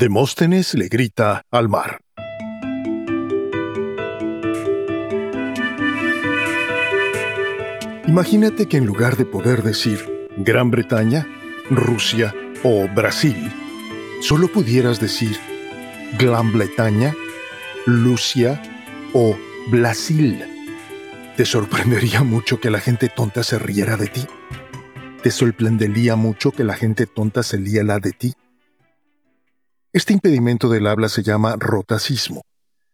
Demóstenes le grita al mar. Imagínate que en lugar de poder decir Gran Bretaña, Rusia o Brasil, solo pudieras decir Gran Bretaña, Lucia o Brasil. Te sorprendería mucho que la gente tonta se riera de ti. Te sorprendería mucho que la gente tonta se liera de ti. Este impedimento del habla se llama rotacismo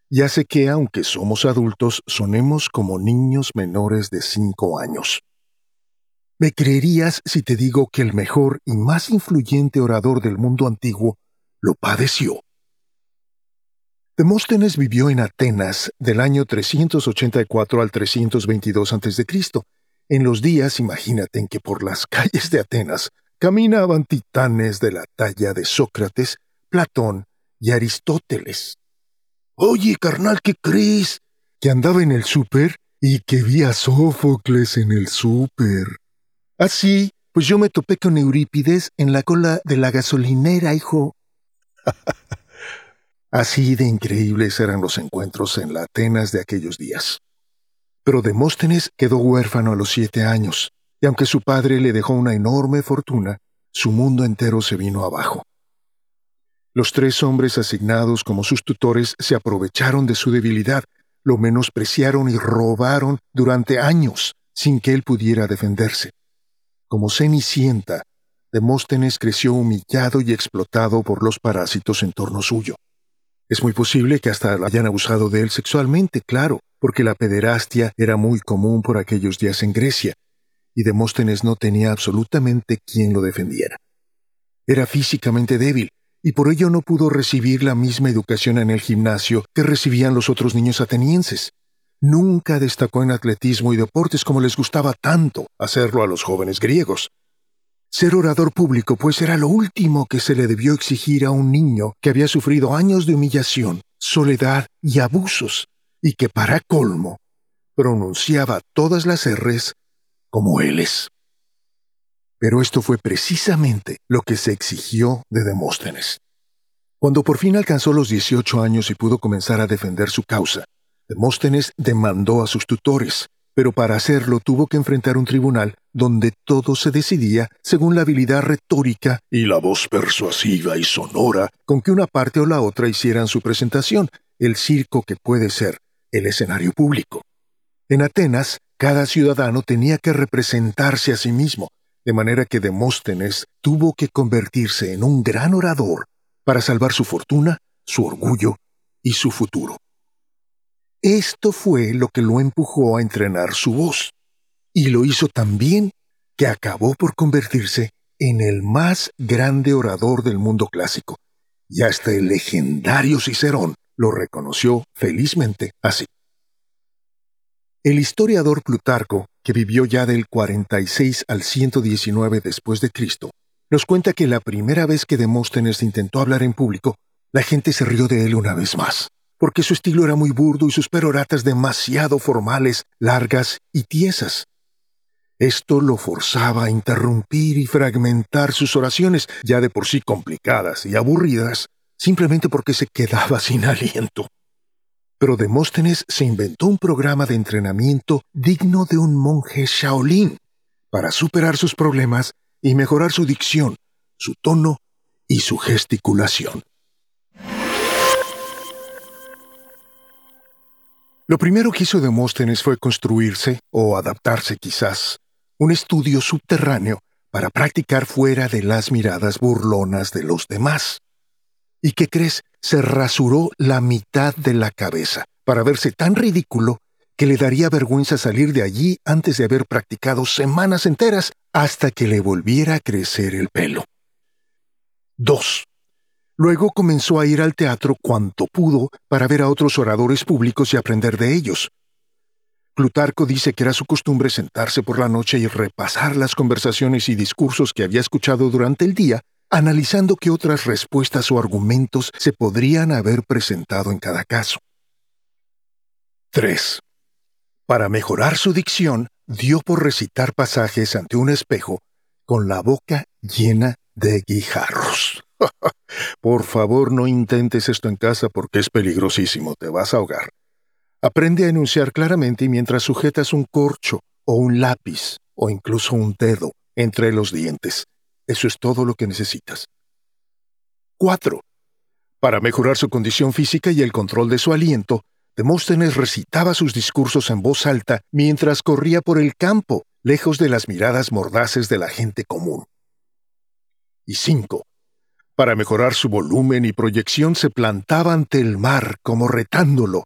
y hace que, aunque somos adultos, sonemos como niños menores de cinco años. ¿Me creerías si te digo que el mejor y más influyente orador del mundo antiguo lo padeció? Demóstenes vivió en Atenas del año 384 al 322 a.C., en los días, imagínate, en que por las calles de Atenas caminaban titanes de la talla de Sócrates, Platón y Aristóteles. Oye, carnal, ¿qué crees? Que andaba en el súper y que vi a Sófocles en el súper. Así, pues yo me topé con Eurípides en la cola de la gasolinera, hijo. Así de increíbles eran los encuentros en la Atenas de aquellos días. Pero Demóstenes quedó huérfano a los siete años, y aunque su padre le dejó una enorme fortuna, su mundo entero se vino abajo. Los tres hombres asignados como sus tutores se aprovecharon de su debilidad, lo menospreciaron y robaron durante años sin que él pudiera defenderse. Como Cenicienta, Demóstenes creció humillado y explotado por los parásitos en torno suyo. Es muy posible que hasta hayan abusado de él sexualmente, claro, porque la pederastia era muy común por aquellos días en Grecia, y Demóstenes no tenía absolutamente quien lo defendiera. Era físicamente débil, y por ello no pudo recibir la misma educación en el gimnasio que recibían los otros niños atenienses. Nunca destacó en atletismo y deportes como les gustaba tanto hacerlo a los jóvenes griegos. Ser orador público, pues era lo último que se le debió exigir a un niño que había sufrido años de humillación, soledad y abusos, y que para colmo pronunciaba todas las R's como L's. Pero esto fue precisamente lo que se exigió de Demóstenes. Cuando por fin alcanzó los 18 años y pudo comenzar a defender su causa, Demóstenes demandó a sus tutores, pero para hacerlo tuvo que enfrentar un tribunal donde todo se decidía según la habilidad retórica y la voz persuasiva y sonora con que una parte o la otra hicieran su presentación, el circo que puede ser el escenario público. En Atenas, cada ciudadano tenía que representarse a sí mismo, de manera que Demóstenes tuvo que convertirse en un gran orador para salvar su fortuna, su orgullo y su futuro. Esto fue lo que lo empujó a entrenar su voz, y lo hizo tan bien que acabó por convertirse en el más grande orador del mundo clásico, y hasta el legendario Cicerón lo reconoció felizmente así. El historiador Plutarco, que vivió ya del 46 al 119 después de Cristo, nos cuenta que la primera vez que Demóstenes intentó hablar en público, la gente se rió de él una vez más porque su estilo era muy burdo y sus peroratas demasiado formales, largas y tiesas. Esto lo forzaba a interrumpir y fragmentar sus oraciones, ya de por sí complicadas y aburridas, simplemente porque se quedaba sin aliento. Pero Demóstenes se inventó un programa de entrenamiento digno de un monje Shaolin para superar sus problemas y mejorar su dicción, su tono y su gesticulación. Lo primero que hizo Demóstenes fue construirse, o adaptarse quizás, un estudio subterráneo para practicar fuera de las miradas burlonas de los demás. ¿Y qué crees? Se rasuró la mitad de la cabeza para verse tan ridículo que le daría vergüenza salir de allí antes de haber practicado semanas enteras hasta que le volviera a crecer el pelo. 2. Luego comenzó a ir al teatro cuanto pudo para ver a otros oradores públicos y aprender de ellos. Plutarco dice que era su costumbre sentarse por la noche y repasar las conversaciones y discursos que había escuchado durante el día, analizando qué otras respuestas o argumentos se podrían haber presentado en cada caso. 3. Para mejorar su dicción, dio por recitar pasajes ante un espejo con la boca llena de guijarros. Por favor, no intentes esto en casa porque es peligrosísimo, te vas a ahogar. Aprende a enunciar claramente mientras sujetas un corcho o un lápiz o incluso un dedo entre los dientes. Eso es todo lo que necesitas. 4. Para mejorar su condición física y el control de su aliento, Demóstenes recitaba sus discursos en voz alta mientras corría por el campo, lejos de las miradas mordaces de la gente común. Y 5. Para mejorar su volumen y proyección se plantaba ante el mar como retándolo,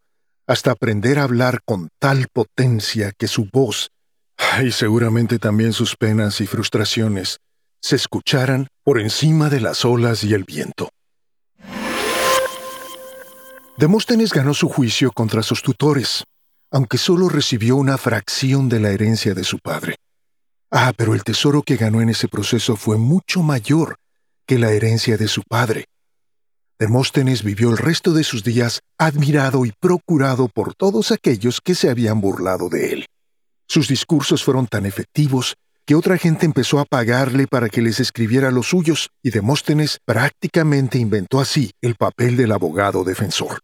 hasta aprender a hablar con tal potencia que su voz, y seguramente también sus penas y frustraciones, se escucharan por encima de las olas y el viento. Demóstenes ganó su juicio contra sus tutores, aunque solo recibió una fracción de la herencia de su padre. Ah, pero el tesoro que ganó en ese proceso fue mucho mayor que la herencia de su padre. Demóstenes vivió el resto de sus días admirado y procurado por todos aquellos que se habían burlado de él. Sus discursos fueron tan efectivos que otra gente empezó a pagarle para que les escribiera los suyos y Demóstenes prácticamente inventó así el papel del abogado defensor.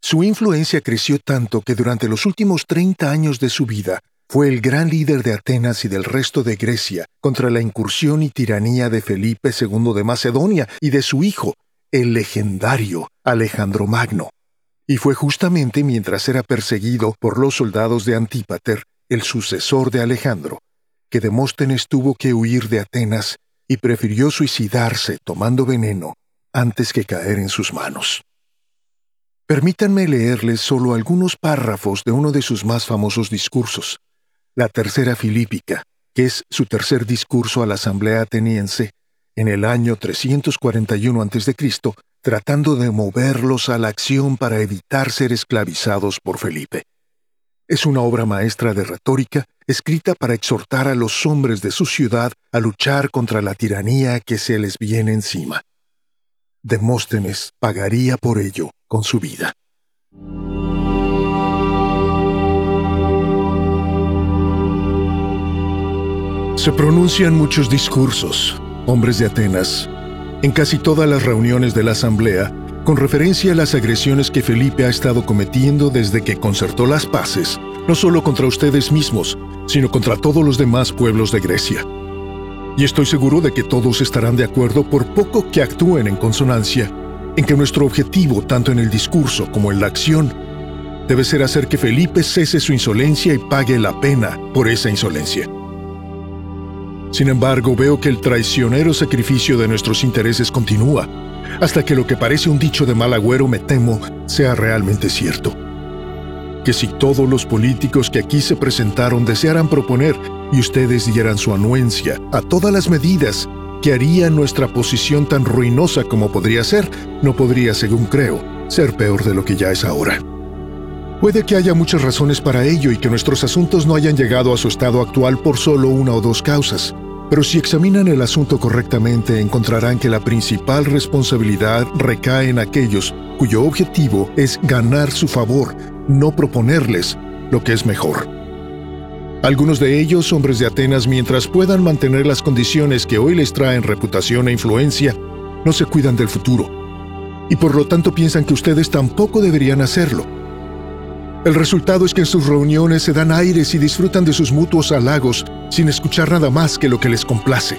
Su influencia creció tanto que durante los últimos 30 años de su vida fue el gran líder de Atenas y del resto de Grecia contra la incursión y tiranía de Felipe II de Macedonia y de su hijo, el legendario Alejandro Magno. Y fue justamente mientras era perseguido por los soldados de Antípater, el sucesor de Alejandro, que Demóstenes tuvo que huir de Atenas y prefirió suicidarse tomando veneno antes que caer en sus manos. Permítanme leerles solo algunos párrafos de uno de sus más famosos discursos, la Tercera Filípica, que es su tercer discurso a la Asamblea ateniense en el año 341 a.C., tratando de moverlos a la acción para evitar ser esclavizados por Felipe. Es una obra maestra de retórica escrita para exhortar a los hombres de su ciudad a luchar contra la tiranía que se les viene encima. Demóstenes pagaría por ello con su vida. Se pronuncian muchos discursos, hombres de Atenas, en casi todas las reuniones de la Asamblea, con referencia a las agresiones que Felipe ha estado cometiendo desde que concertó las paces, no solo contra ustedes mismos, sino contra todos los demás pueblos de Grecia. Y estoy seguro de que todos estarán de acuerdo por poco que actúen en consonancia, en que nuestro objetivo, tanto en el discurso como en la acción, debe ser hacer que Felipe cese su insolencia y pague la pena por esa insolencia. Sin embargo, veo que el traicionero sacrificio de nuestros intereses continúa, hasta que lo que parece un dicho de mal agüero, me temo, sea realmente cierto. Que si todos los políticos que aquí se presentaron desearan proponer y ustedes dieran su anuencia a todas las medidas que harían nuestra posición tan ruinosa como podría ser, no podría, según creo, ser peor de lo que ya es ahora. Puede que haya muchas razones para ello y que nuestros asuntos no hayan llegado a su estado actual por solo una o dos causas. Pero si examinan el asunto correctamente, encontrarán que la principal responsabilidad recae en aquellos cuyo objetivo es ganar su favor, no proponerles lo que es mejor. Algunos de ellos, hombres de Atenas, mientras puedan mantener las condiciones que hoy les traen reputación e influencia, no se cuidan del futuro. Y por lo tanto piensan que ustedes tampoco deberían hacerlo. El resultado es que en sus reuniones se dan aires y disfrutan de sus mutuos halagos sin escuchar nada más que lo que les complace,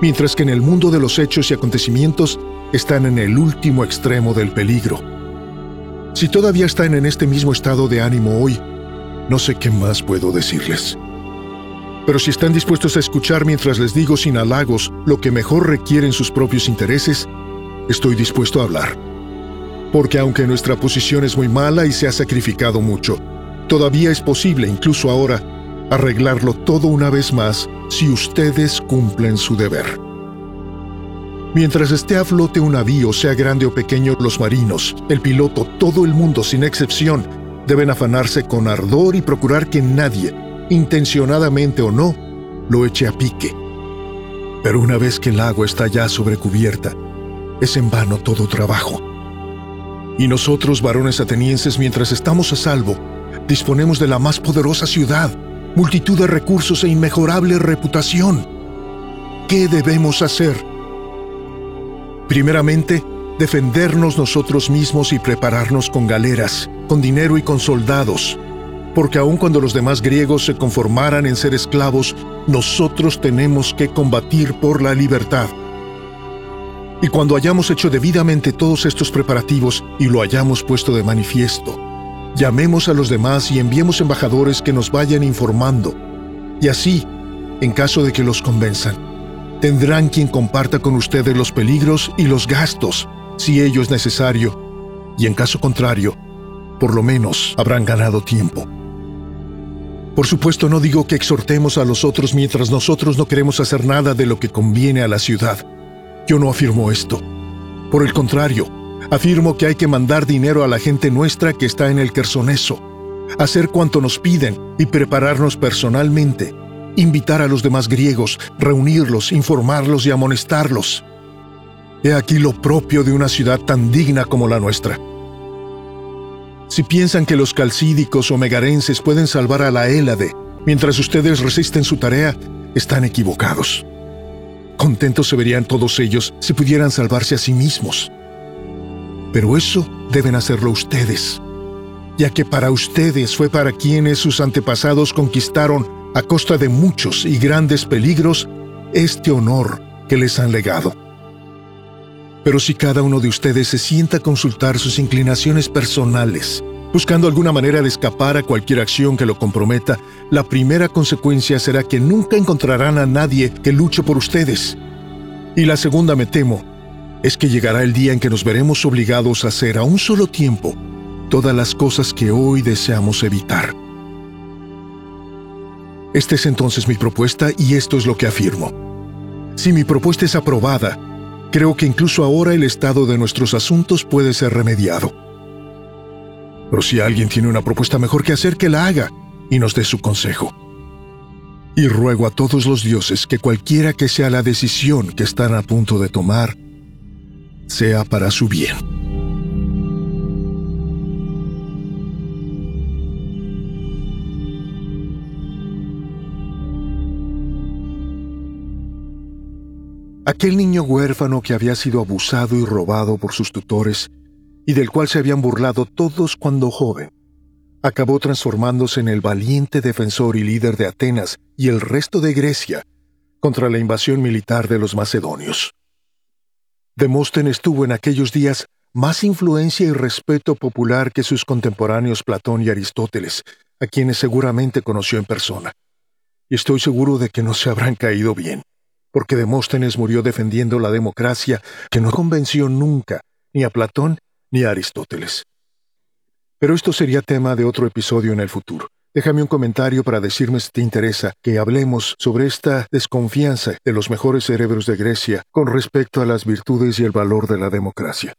mientras que en el mundo de los hechos y acontecimientos están en el último extremo del peligro. Si todavía están en este mismo estado de ánimo hoy, no sé qué más puedo decirles. Pero si están dispuestos a escuchar mientras les digo sin halagos lo que mejor requieren sus propios intereses, estoy dispuesto a hablar porque aunque nuestra posición es muy mala y se ha sacrificado mucho, todavía es posible, incluso ahora, arreglarlo todo una vez más si ustedes cumplen su deber. Mientras esté a flote un navío, sea grande o pequeño, los marinos, el piloto, todo el mundo sin excepción, deben afanarse con ardor y procurar que nadie, intencionadamente o no, lo eche a pique. Pero una vez que el agua está ya sobre cubierta, es en vano todo trabajo y nosotros, varones atenienses, mientras estamos a salvo, disponemos de la más poderosa ciudad, multitud de recursos e inmejorable reputación. ¿Qué debemos hacer? Primeramente, defendernos nosotros mismos y prepararnos con galeras, con dinero y con soldados, porque aun cuando los demás griegos se conformaran en ser esclavos, nosotros tenemos que combatir por la libertad. Y cuando hayamos hecho debidamente todos estos preparativos y lo hayamos puesto de manifiesto, llamemos a los demás y enviemos embajadores que nos vayan informando. Y así, en caso de que los convenzan, tendrán quien comparta con ustedes los peligros y los gastos, si ello es necesario, y en caso contrario, por lo menos habrán ganado tiempo. Por supuesto no digo que exhortemos a los otros mientras nosotros no queremos hacer nada de lo que conviene a la ciudad. Yo no afirmo esto. Por el contrario, afirmo que hay que mandar dinero a la gente nuestra que está en el Quersoneso, hacer cuanto nos piden y prepararnos personalmente, invitar a los demás griegos, reunirlos, informarlos y amonestarlos. He aquí lo propio de una ciudad tan digna como la nuestra. Si piensan que los calcídicos o megarenses pueden salvar a la Hélade mientras ustedes resisten su tarea, están equivocados. Contentos se verían todos ellos si pudieran salvarse a sí mismos. Pero eso deben hacerlo ustedes, ya que para ustedes fue para quienes sus antepasados conquistaron a costa de muchos y grandes peligros este honor que les han legado. Pero si cada uno de ustedes se sienta a consultar sus inclinaciones personales, buscando alguna manera de escapar a cualquier acción que lo comprometa, la primera consecuencia será que nunca encontrarán a nadie que luche por ustedes. Y la segunda, me temo, es que llegará el día en que nos veremos obligados a hacer a un solo tiempo todas las cosas que hoy deseamos evitar. Esta es entonces mi propuesta y esto es lo que afirmo. Si mi propuesta es aprobada, creo que incluso ahora el estado de nuestros asuntos puede ser remediado. Pero si alguien tiene una propuesta mejor que hacer, que la haga y nos dé su consejo. Y ruego a todos los dioses que cualquiera que sea la decisión que están a punto de tomar, sea para su bien. Aquel niño huérfano que había sido abusado y robado por sus tutores y del cual se habían burlado todos cuando joven, acabó transformándose en el valiente defensor y líder de Atenas y el resto de Grecia contra la invasión militar de los macedonios. Demóstenes tuvo en aquellos días más influencia y respeto popular que sus contemporáneos Platón y Aristóteles, a quienes seguramente conoció en persona. Y estoy seguro de que no se habrán caído bien, porque Demóstenes murió defendiendo la democracia que no convenció nunca ni a Platón ni a Aristóteles. Pero esto sería tema de otro episodio en el futuro. Déjame un comentario para decirme si te interesa que hablemos sobre esta desconfianza de los mejores cerebros de Grecia con respecto a las virtudes y el valor de la democracia.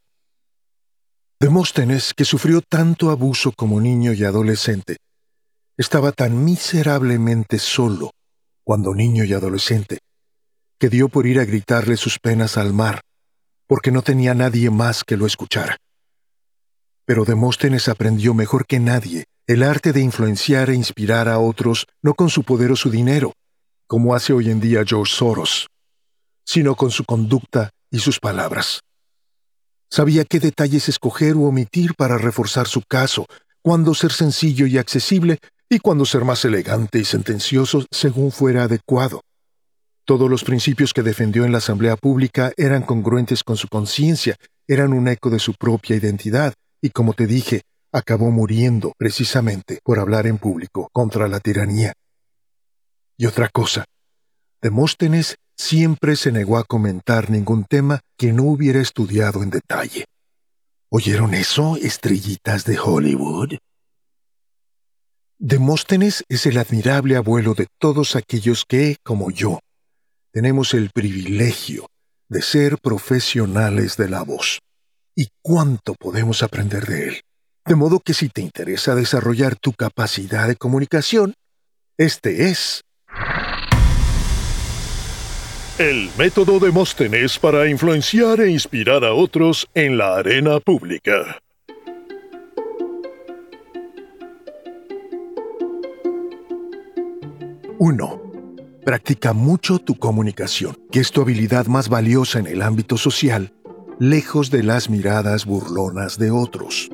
Demóstenes, que sufrió tanto abuso como niño y adolescente, estaba tan miserablemente solo cuando niño y adolescente, que dio por ir a gritarle sus penas al mar, porque no tenía nadie más que lo escuchara. Pero Demóstenes aprendió mejor que nadie el arte de influenciar e inspirar a otros no con su poder o su dinero, como hace hoy en día George Soros, sino con su conducta y sus palabras. Sabía qué detalles escoger u omitir para reforzar su caso, cuándo ser sencillo y accesible y cuándo ser más elegante y sentencioso según fuera adecuado. Todos los principios que defendió en la Asamblea Pública eran congruentes con su conciencia, eran un eco de su propia identidad, y como te dije, acabó muriendo precisamente por hablar en público contra la tiranía. Y otra cosa, Demóstenes siempre se negó a comentar ningún tema que no hubiera estudiado en detalle. ¿Oyeron eso, estrellitas de Hollywood? Demóstenes es el admirable abuelo de todos aquellos que, como yo, tenemos el privilegio de ser profesionales de la voz. ¿Y cuánto podemos aprender de él? De modo que si te interesa desarrollar tu capacidad de comunicación, este es el método de Móstenes para influenciar e inspirar a otros en la arena pública. 1. Practica mucho tu comunicación, que es tu habilidad más valiosa en el ámbito social lejos de las miradas burlonas de otros.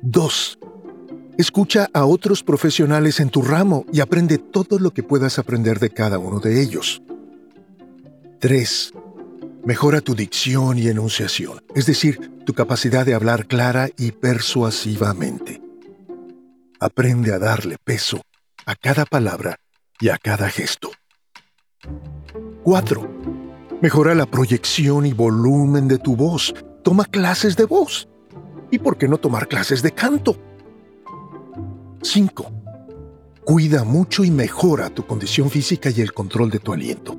2. Escucha a otros profesionales en tu ramo y aprende todo lo que puedas aprender de cada uno de ellos. 3. Mejora tu dicción y enunciación, es decir, tu capacidad de hablar clara y persuasivamente. Aprende a darle peso a cada palabra y a cada gesto. 4. Mejora la proyección y volumen de tu voz. Toma clases de voz. ¿Y por qué no tomar clases de canto? 5. Cuida mucho y mejora tu condición física y el control de tu aliento.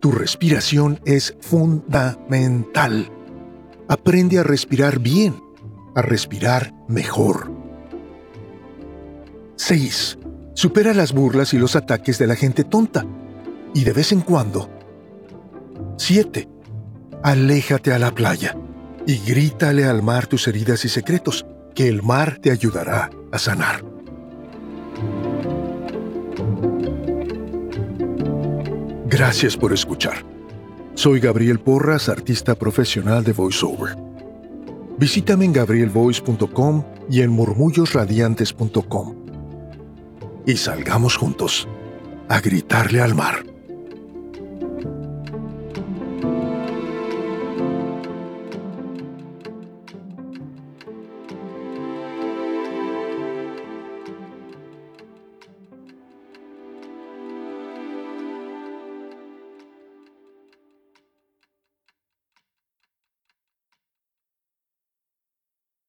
Tu respiración es fundamental. Aprende a respirar bien, a respirar mejor. 6. Supera las burlas y los ataques de la gente tonta. Y de vez en cuando. 7. Aléjate a la playa y grítale al mar tus heridas y secretos, que el mar te ayudará a sanar. Gracias por escuchar. Soy Gabriel Porras, artista profesional de VoiceOver. Visítame en gabrielvoice.com y en murmullosradiantes.com. Y salgamos juntos a gritarle al mar.